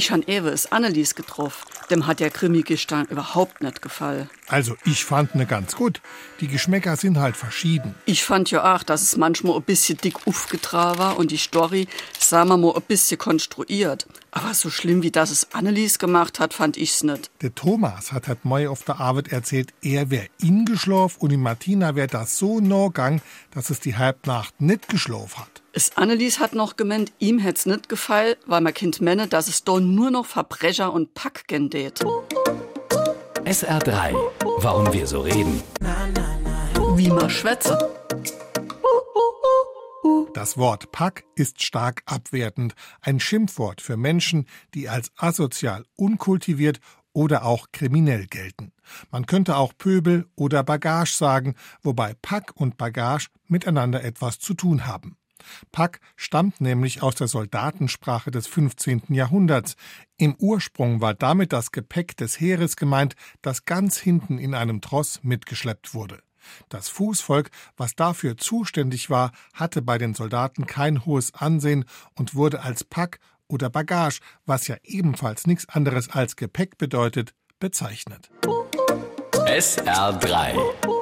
Ich han Eves Annelies getroffen. Dem hat der Krimi gestern überhaupt nicht gefallen. Also ich fand ne ganz gut. Die Geschmäcker sind halt verschieden. Ich fand ja auch, dass es manchmal ein bisschen dick aufgetragen war und die Story, sagen wir mal, ein bisschen konstruiert. Aber so schlimm, wie das es Annelies gemacht hat, fand ich's nicht. Der Thomas hat hat Moi auf der Arbeit erzählt, er wär ingeschlafen und die Martina wär das so no gang, dass es die Halbnacht nicht geschlafen hat. Es Annelies hat noch gemeint, ihm hätt's nicht gefallen, weil mein Kind menne, dass es da nur noch Verbrecher und Pack gendet. SR3. Warum wir so reden. Wie man schwätze. Das Wort Pack ist stark abwertend, ein Schimpfwort für Menschen, die als asozial, unkultiviert oder auch kriminell gelten. Man könnte auch Pöbel oder Bagage sagen, wobei Pack und Bagage miteinander etwas zu tun haben. Pack stammt nämlich aus der Soldatensprache des 15. Jahrhunderts. Im Ursprung war damit das Gepäck des Heeres gemeint, das ganz hinten in einem Tross mitgeschleppt wurde. Das Fußvolk, was dafür zuständig war, hatte bei den Soldaten kein hohes Ansehen und wurde als Pack oder Bagage, was ja ebenfalls nichts anderes als Gepäck bedeutet, bezeichnet. SR3